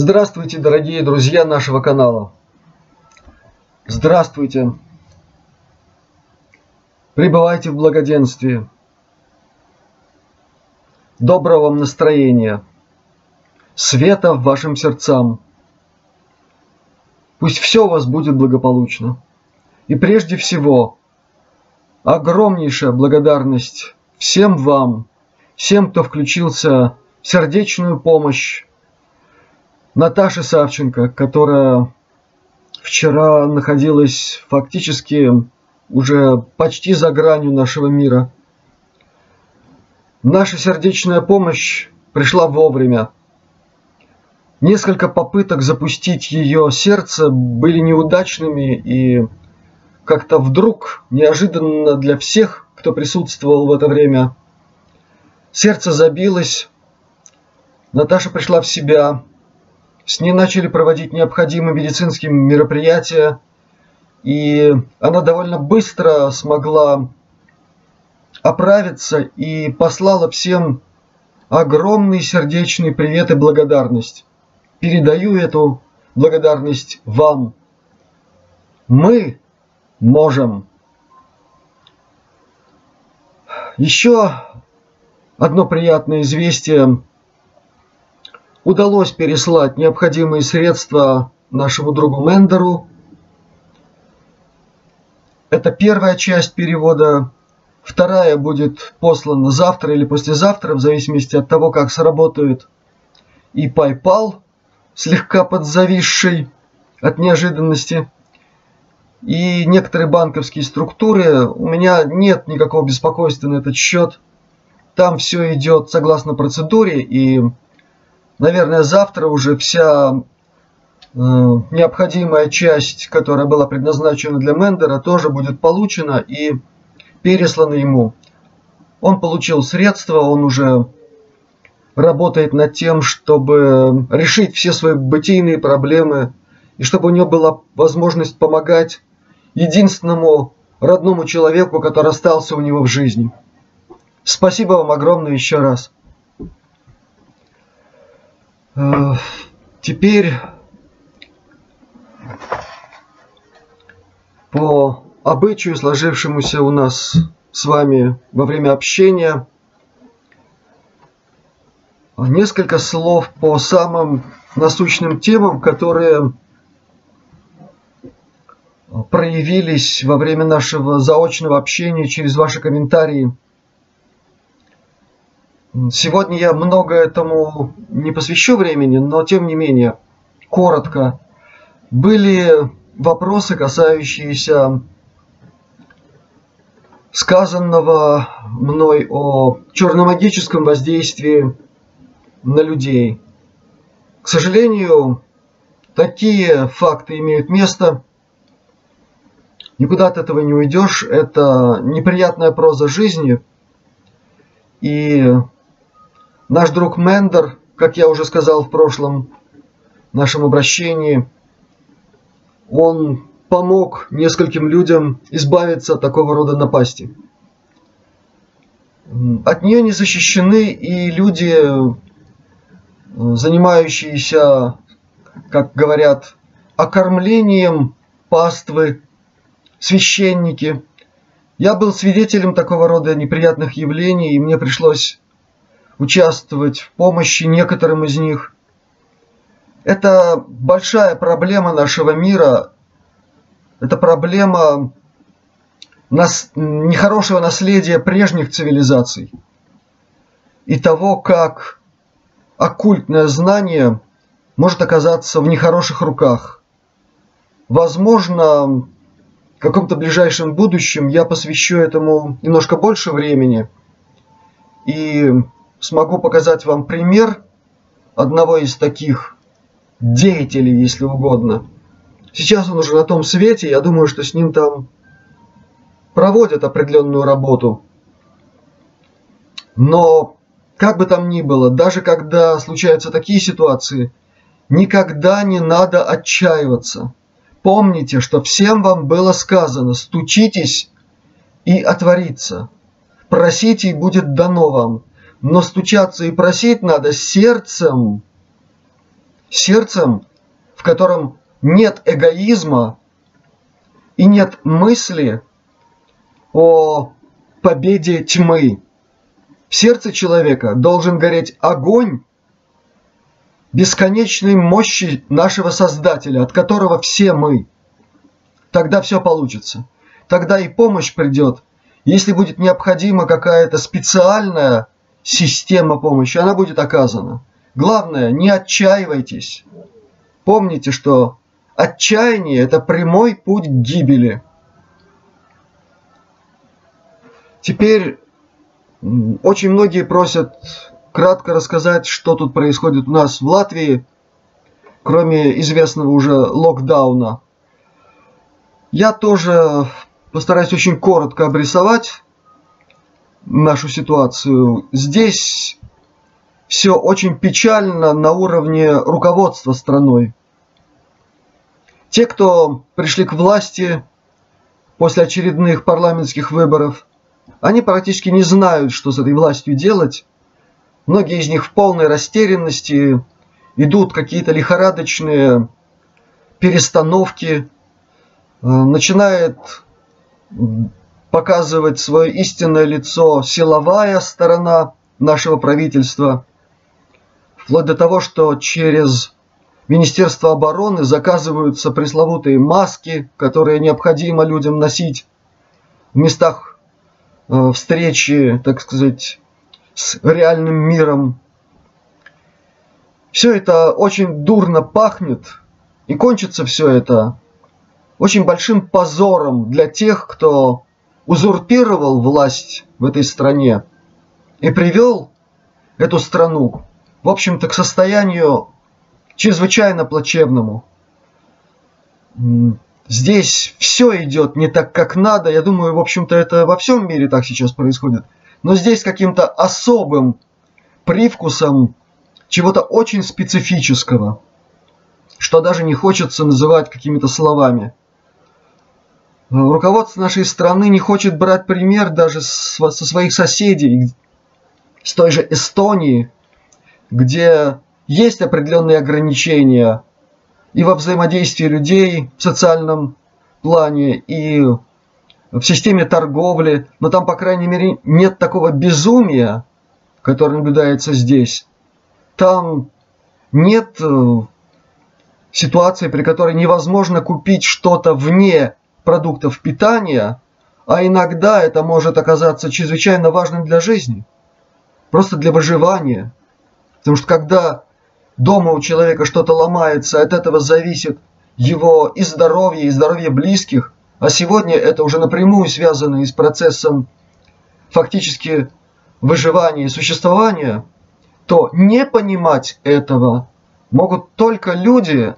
Здравствуйте, дорогие друзья нашего канала. Здравствуйте. Пребывайте в благоденствии. Доброго вам настроения. Света в вашим сердцам. Пусть все у вас будет благополучно. И прежде всего, огромнейшая благодарность всем вам, всем, кто включился в сердечную помощь Наташе Савченко, которая вчера находилась фактически уже почти за гранью нашего мира. Наша сердечная помощь пришла вовремя. Несколько попыток запустить ее сердце были неудачными и как-то вдруг, неожиданно для всех, кто присутствовал в это время, сердце забилось, Наташа пришла в себя, с ней начали проводить необходимые медицинские мероприятия, и она довольно быстро смогла оправиться и послала всем огромный сердечный привет и благодарность. Передаю эту благодарность вам. Мы можем. Еще одно приятное известие. Удалось переслать необходимые средства нашему другу Мендеру. Это первая часть перевода. Вторая будет послана завтра или послезавтра, в зависимости от того, как сработает и PayPal, слегка подзависший от неожиданности, и некоторые банковские структуры. У меня нет никакого беспокойства на этот счет. Там все идет согласно процедуре, и, наверное, завтра уже вся э, необходимая часть, которая была предназначена для Мендера, тоже будет получена и пересланы ему. Он получил средства, он уже работает над тем, чтобы решить все свои бытийные проблемы, и чтобы у него была возможность помогать единственному родному человеку, который остался у него в жизни. Спасибо вам огромное еще раз. Э, теперь по обычаю, сложившемуся у нас с вами во время общения. Несколько слов по самым насущным темам, которые проявились во время нашего заочного общения через ваши комментарии. Сегодня я много этому не посвящу времени, но тем не менее, коротко. Были вопросы, касающиеся сказанного мной о черномагическом воздействии на людей. К сожалению, такие факты имеют место. Никуда от этого не уйдешь. Это неприятная проза жизни. И наш друг Мендер, как я уже сказал в прошлом нашем обращении, он помог нескольким людям избавиться от такого рода напасти. От нее не защищены и люди, занимающиеся, как говорят, окормлением паствы, священники. Я был свидетелем такого рода неприятных явлений, и мне пришлось участвовать в помощи некоторым из них. Это большая проблема нашего мира, это проблема нас, нехорошего наследия прежних цивилизаций и того, как оккультное знание может оказаться в нехороших руках. Возможно, в каком-то ближайшем будущем я посвящу этому немножко больше времени и смогу показать вам пример одного из таких деятелей, если угодно – Сейчас он уже на том свете, я думаю, что с ним там проводят определенную работу. Но, как бы там ни было, даже когда случаются такие ситуации, никогда не надо отчаиваться. Помните, что всем вам было сказано, стучитесь и отворится. Просите и будет дано вам. Но стучаться и просить надо сердцем. сердцем, в котором нет эгоизма и нет мысли о победе тьмы. В сердце человека должен гореть огонь бесконечной мощи нашего Создателя, от которого все мы. Тогда все получится. Тогда и помощь придет. Если будет необходима какая-то специальная система помощи, она будет оказана. Главное, не отчаивайтесь. Помните, что отчаяние – это прямой путь к гибели. Теперь очень многие просят кратко рассказать, что тут происходит у нас в Латвии, кроме известного уже локдауна. Я тоже постараюсь очень коротко обрисовать нашу ситуацию. Здесь все очень печально на уровне руководства страной. Те, кто пришли к власти после очередных парламентских выборов, они практически не знают, что с этой властью делать. Многие из них в полной растерянности, идут какие-то лихорадочные перестановки, э, начинает показывать свое истинное лицо силовая сторона нашего правительства, вплоть до того, что через Министерство обороны заказываются пресловутые маски, которые необходимо людям носить в местах э, встречи, так сказать, с реальным миром. Все это очень дурно пахнет, и кончится все это очень большим позором для тех, кто узурпировал власть в этой стране и привел эту страну, в общем-то, к состоянию чрезвычайно плачевному. Здесь все идет не так, как надо. Я думаю, в общем-то, это во всем мире так сейчас происходит. Но здесь каким-то особым привкусом чего-то очень специфического, что даже не хочется называть какими-то словами. Руководство нашей страны не хочет брать пример даже со своих соседей, с той же Эстонии, где есть определенные ограничения и во взаимодействии людей в социальном плане, и в системе торговли, но там, по крайней мере, нет такого безумия, которое наблюдается здесь. Там нет э, ситуации, при которой невозможно купить что-то вне продуктов питания, а иногда это может оказаться чрезвычайно важным для жизни, просто для выживания. Потому что когда дома у человека что-то ломается, от этого зависит его и здоровье, и здоровье близких, а сегодня это уже напрямую связано и с процессом фактически выживания и существования, то не понимать этого могут только люди,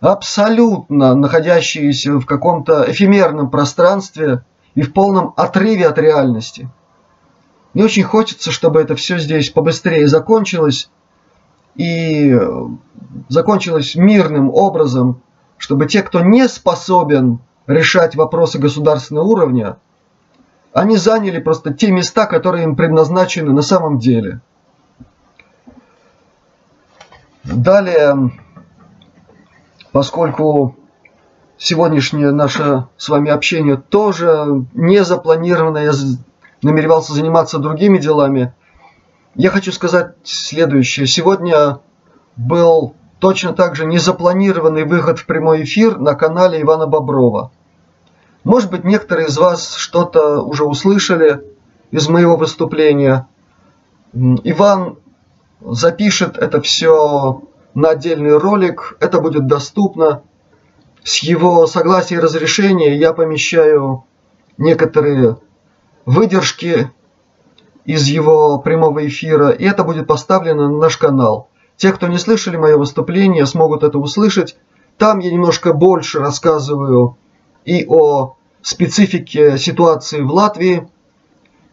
абсолютно находящиеся в каком-то эфемерном пространстве и в полном отрыве от реальности. Мне очень хочется, чтобы это все здесь побыстрее закончилось и закончилось мирным образом, чтобы те, кто не способен решать вопросы государственного уровня, они заняли просто те места, которые им предназначены на самом деле. Далее поскольку сегодняшнее наше с вами общение тоже не запланировано, я намеревался заниматься другими делами. Я хочу сказать следующее. Сегодня был точно так же незапланированный выход в прямой эфир на канале Ивана Боброва. Может быть, некоторые из вас что-то уже услышали из моего выступления. Иван запишет это все на отдельный ролик. Это будет доступно. С его согласия и разрешения я помещаю некоторые выдержки из его прямого эфира, и это будет поставлено на наш канал. Те, кто не слышали мое выступление, смогут это услышать. Там я немножко больше рассказываю и о специфике ситуации в Латвии,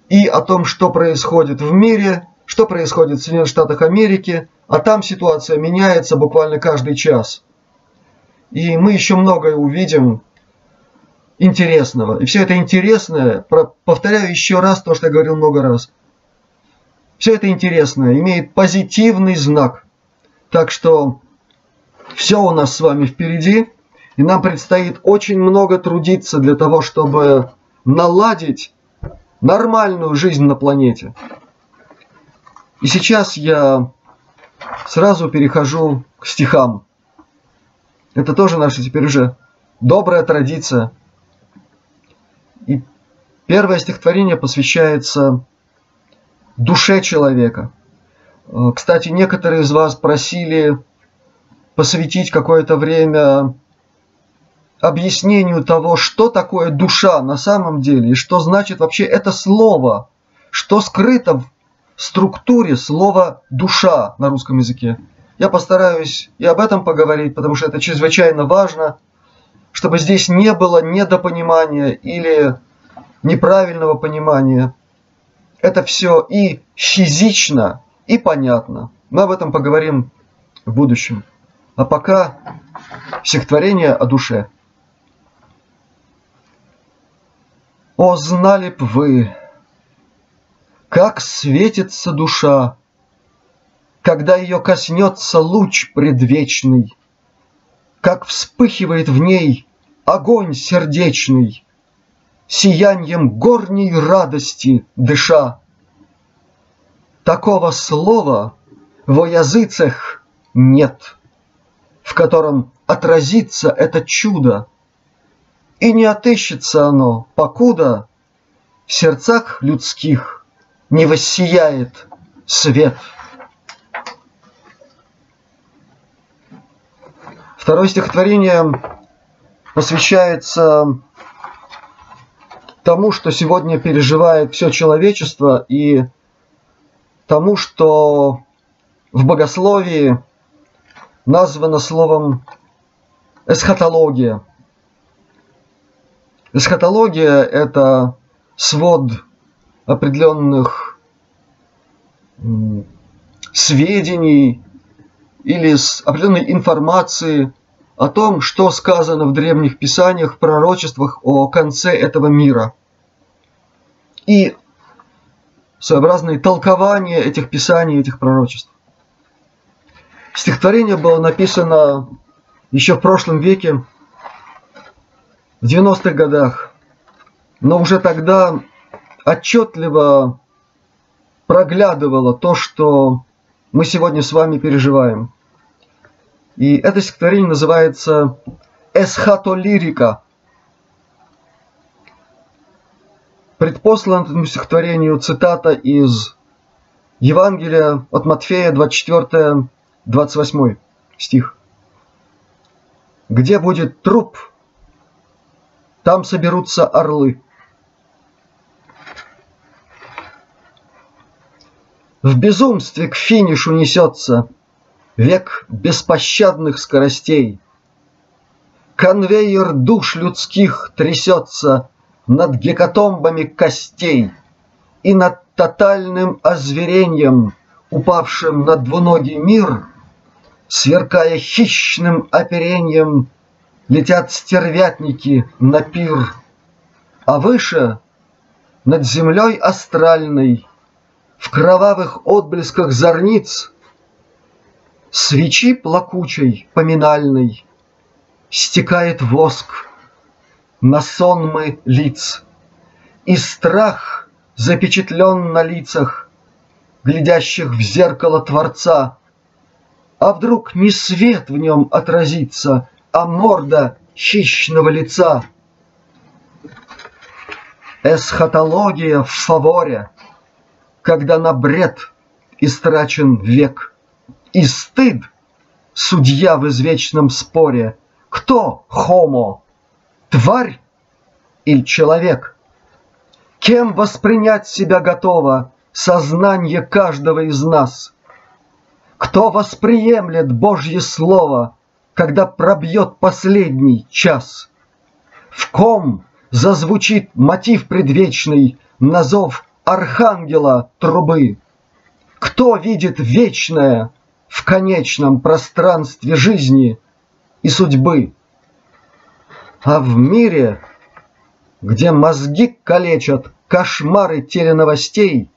и о том, что происходит в мире, что происходит в Соединенных Штатах Америки, а там ситуация меняется буквально каждый час. И мы еще многое увидим интересного. И все это интересное, повторяю еще раз то, что я говорил много раз. Все это интересное имеет позитивный знак. Так что Все у нас с вами впереди, и нам предстоит очень много трудиться для того, чтобы наладить нормальную жизнь на планете. И сейчас я сразу перехожу к стихам. Это тоже наша теперь уже добрая традиция. И первое стихотворение посвящается душе человека. Э, кстати, некоторые из вас просили посвятить какое-то время объяснению того, что такое душа на самом деле, и что значит вообще это слово, что скрыто структуре слова «душа» на русском языке. Я постараюсь и об этом поговорить, потому что это чрезвычайно важно, чтобы здесь не было недопонимания или неправильного понимания. Это все и физично, и понятно. Мы об этом поговорим в будущем. А пока стихотворение о душе. О, знали б вы, как светится душа, Когда ее коснется луч предвечный, Как вспыхивает в ней огонь сердечный, Сияньем горней радости дыша. Такого слова во языцах нет, В котором отразится это чудо, И не отыщется оно, покуда В сердцах людских не воссияет свет. Второе стихотворение посвящается тому, что сегодня переживает все человечество, и тому, что в богословии названо словом эсхатология. Эсхатология – это свод определенных сведений или с определенной информации о том, что сказано в древних писаниях, пророчествах о конце этого мира. И своеобразные толкования этих писаний, этих пророчеств. Стихотворение было написано еще в прошлом веке, в 90-х годах, но уже тогда отчетливо проглядывало то, что мы сегодня с вами переживаем. И это стихотворение называется «Эсхатолирика». Предпослан этому стихотворению цитата из Евангелия от Матфея 24-28 стих. «Где будет труп, там соберутся орлы». В безумстве к финишу несется Век беспощадных скоростей. Конвейер душ людских трясется Над гекатомбами костей И над тотальным озверением, Упавшим на двуногий мир, Сверкая хищным оперением, Летят стервятники на пир. А выше, над землей астральной, в кровавых отблесках зорниц Свечи плакучей, поминальной Стекает воск на сонмы лиц, И страх запечатлен на лицах, Глядящих в зеркало Творца. А вдруг не свет в нем отразится, А морда хищного лица? Эсхатология в фаворе — когда на бред истрачен век. И стыд, судья в извечном споре, кто хомо, тварь или человек? Кем воспринять себя готово сознание каждого из нас? Кто восприемлет Божье Слово, когда пробьет последний час? В ком зазвучит мотив предвечный на зов архангела трубы. Кто видит вечное в конечном пространстве жизни и судьбы? А в мире, где мозги калечат кошмары теленовостей,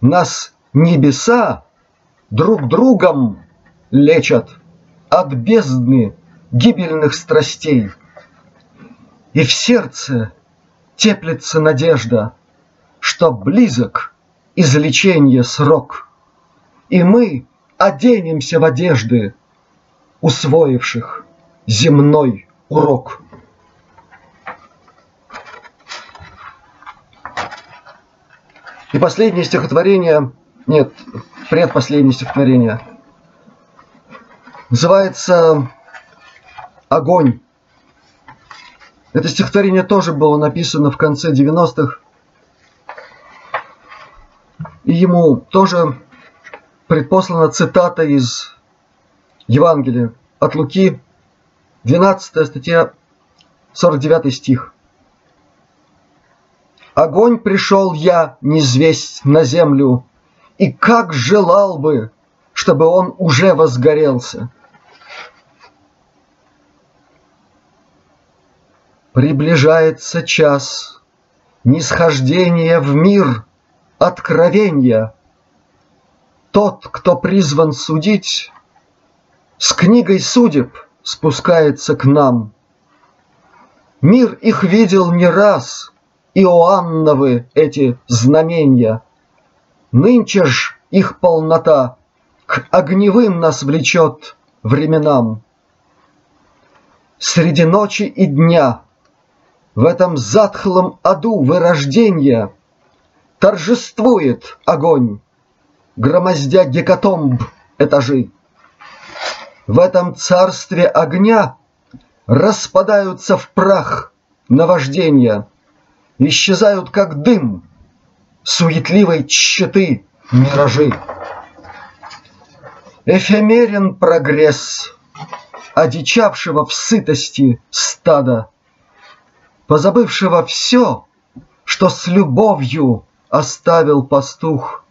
Нас небеса друг другом лечат, от бездны гибельных страстей. И в сердце теплится надежда, что близок излечение срок, и мы оденемся в одежды, усвоивших земной урок. И последнее стихотворение, нет, предпоследнее стихотворение, называется «Огонь». Это стихотворение тоже было написано в конце 90-х, и ему тоже предпослана цитата из Евангелия от Луки, 12 статья, 49 стих. Огонь пришел я незвесть на землю, и как желал бы, чтобы он уже возгорелся. Приближается час нисхождения в мир откровения. Тот, кто призван судить, с книгой судеб спускается к нам. Мир их видел не раз — Иоанновы эти знамения. Нынче ж их полнота к огневым нас влечет временам. Среди ночи и дня в этом затхлом аду вырождения торжествует огонь, громоздя гекатомб этажи. В этом царстве огня распадаются в прах наваждения – исчезают как дым суетливой тщеты миражи. Эфемерен прогресс одичавшего в сытости стада, позабывшего все, что с любовью оставил пастух.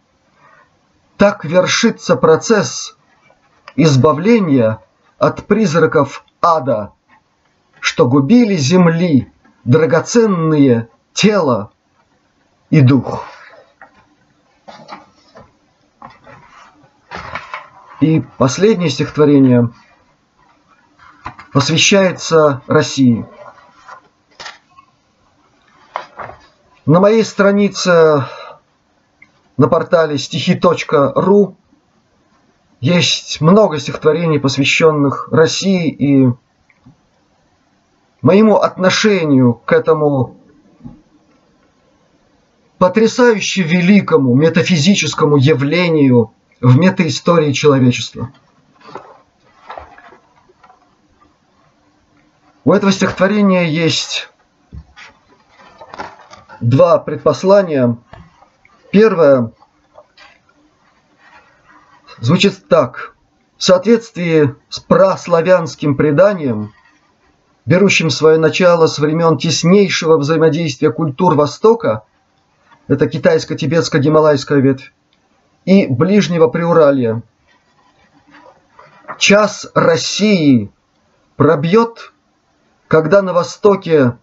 Так вершится процесс избавления от призраков ада, что губили земли драгоценные тело и дух. И последнее стихотворение посвящается России. На моей странице на портале стихи.ру есть много стихотворений, посвященных России и моему отношению к этому потрясающе великому метафизическому явлению в метаистории человечества. У этого стихотворения есть два предпослания. Первое звучит так. В соответствии с праславянским преданием, берущим свое начало с времен теснейшего взаимодействия культур Востока – это китайско-тибетско-гималайская ветвь, и Ближнего Приуралья. Час России пробьет, когда на востоке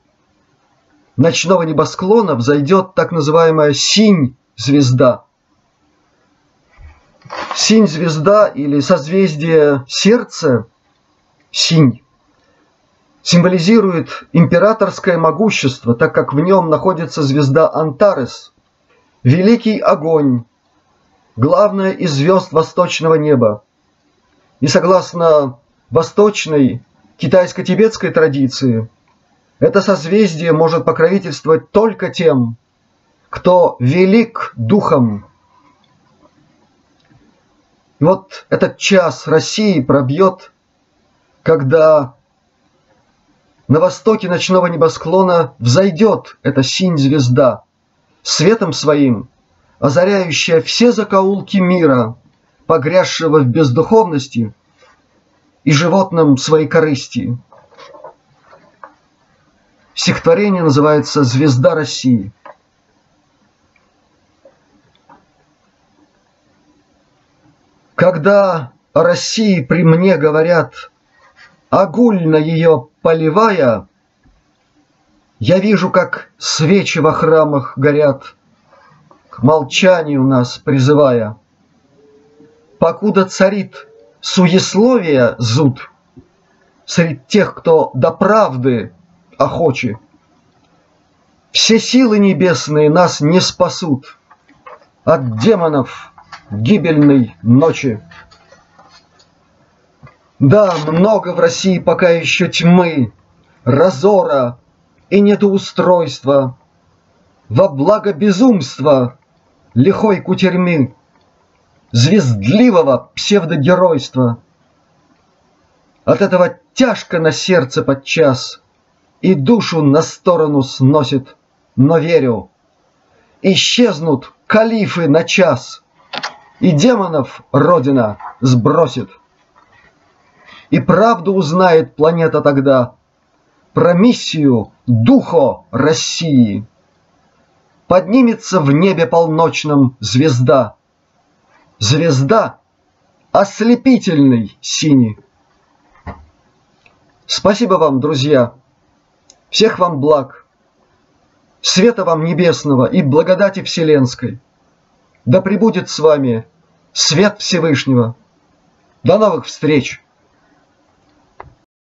ночного небосклона взойдет так называемая синь-звезда. Синь-звезда или созвездие сердца, синь, символизирует императорское могущество, так как в нем находится звезда Антарес, великий огонь, главная из звезд восточного неба. И согласно восточной китайско-тибетской традиции, это созвездие может покровительствовать только тем, кто велик духом. И вот этот час России пробьет, когда на востоке ночного небосклона взойдет эта синь-звезда, светом своим, озаряющая все закоулки мира, погрязшего в бездуховности и животном своей корысти. Стихотворение называется «Звезда России». Когда о России при мне говорят огульно ее поливая, я вижу, как свечи во храмах горят, к молчанию нас призывая. Покуда царит суесловия зуд Среди тех, кто до правды охочи. Все силы небесные нас не спасут От демонов гибельной ночи. Да, много в России пока еще тьмы, Разора и недоустройства, Во благо безумства лихой кутерьмы, Звездливого псевдогеройства. От этого тяжко на сердце подчас, И душу на сторону сносит, но верю, Исчезнут калифы на час, И демонов Родина сбросит. И правду узнает планета тогда Про миссию Духо России. Поднимется в небе полночном звезда. Звезда ослепительный синий. Спасибо вам, друзья. Всех вам благ. Света вам небесного и благодати вселенской. Да пребудет с вами свет Всевышнего. До новых встреч!